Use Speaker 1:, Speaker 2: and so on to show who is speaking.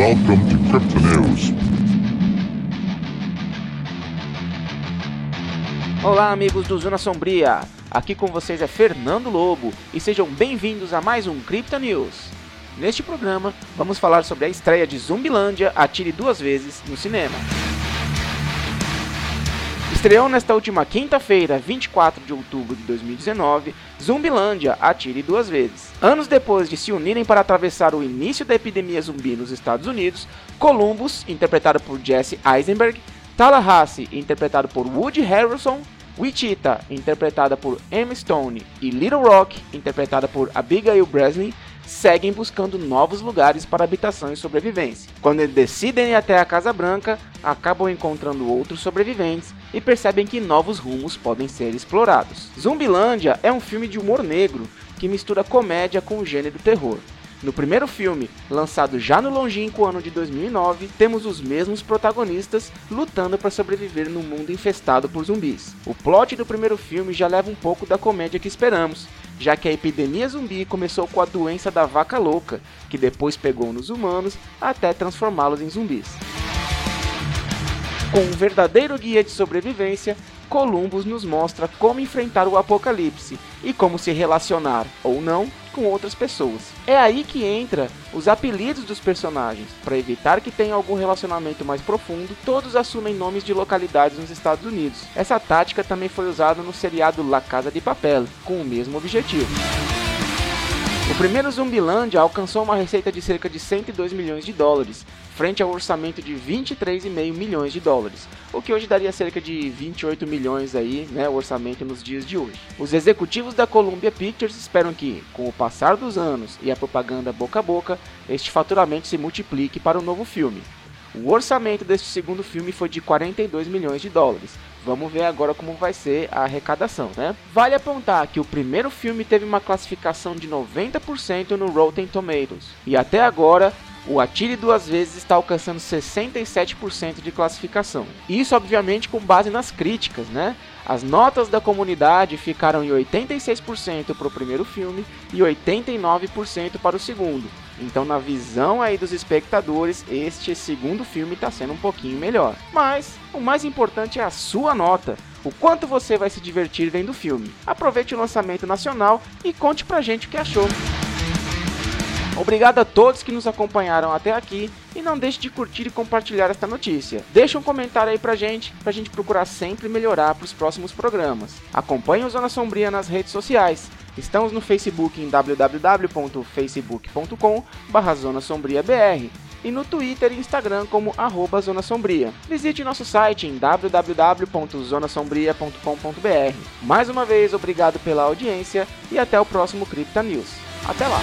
Speaker 1: Welcome to Crypto News.
Speaker 2: Olá, amigos do Zona Sombria. Aqui com vocês é Fernando Lobo e sejam bem-vindos a mais um Crypto News. Neste programa, vamos falar sobre a estreia de Zumbilândia Atire Duas Vezes no cinema. Estreou nesta última quinta-feira, 24 de outubro de 2019, Zumbilândia Atire Duas Vezes. Anos depois de se unirem para atravessar o início da epidemia zumbi nos Estados Unidos, Columbus, interpretado por Jesse Eisenberg, Tallahassee, interpretado por Woody Harrelson, Wichita, interpretada por Emma Stone, e Little Rock, interpretada por Abigail Breslin, seguem buscando novos lugares para habitação e sobrevivência. Quando eles decidem ir até a Casa Branca, acabam encontrando outros sobreviventes e percebem que novos rumos podem ser explorados. Zumbilândia é um filme de humor negro que mistura comédia com o gênero terror. No primeiro filme, lançado já no longínquo ano de 2009, temos os mesmos protagonistas lutando para sobreviver num mundo infestado por zumbis. O plot do primeiro filme já leva um pouco da comédia que esperamos, já que a epidemia zumbi começou com a doença da vaca louca, que depois pegou nos humanos até transformá-los em zumbis. Com um verdadeiro guia de sobrevivência, Columbus nos mostra como enfrentar o apocalipse e como se relacionar, ou não, com outras pessoas. É aí que entra os apelidos dos personagens. Para evitar que tenha algum relacionamento mais profundo, todos assumem nomes de localidades nos Estados Unidos. Essa tática também foi usada no seriado La Casa de Papel, com o mesmo objetivo. O primeiro Zumbilândia alcançou uma receita de cerca de 102 milhões de dólares, frente ao orçamento de 23,5 milhões de dólares, o que hoje daria cerca de 28 milhões aí, né, o orçamento nos dias de hoje. Os executivos da Columbia Pictures esperam que, com o passar dos anos e a propaganda boca a boca, este faturamento se multiplique para o novo filme. O orçamento deste segundo filme foi de 42 milhões de dólares. Vamos ver agora como vai ser a arrecadação, né? Vale apontar que o primeiro filme teve uma classificação de 90% no Rotten Tomatoes e até agora o Atire Duas Vezes está alcançando 67% de classificação. Isso, obviamente, com base nas críticas, né? As notas da comunidade ficaram em 86% para o primeiro filme e 89% para o segundo. Então, na visão aí dos espectadores, este segundo filme está sendo um pouquinho melhor. Mas o mais importante é a sua nota. O quanto você vai se divertir vendo o filme. Aproveite o lançamento nacional e conte pra gente o que achou. Obrigado a todos que nos acompanharam até aqui e não deixe de curtir e compartilhar esta notícia. Deixe um comentário aí pra gente, pra gente procurar sempre melhorar para os próximos programas. Acompanhe o Zona Sombria nas redes sociais. Estamos no Facebook em www.facebook.com Zona e no Twitter e Instagram como arroba Zona Sombria. Visite nosso site em www.zonasombria.com.br. Mais uma vez, obrigado pela audiência e até o próximo Cripta News. Até lá!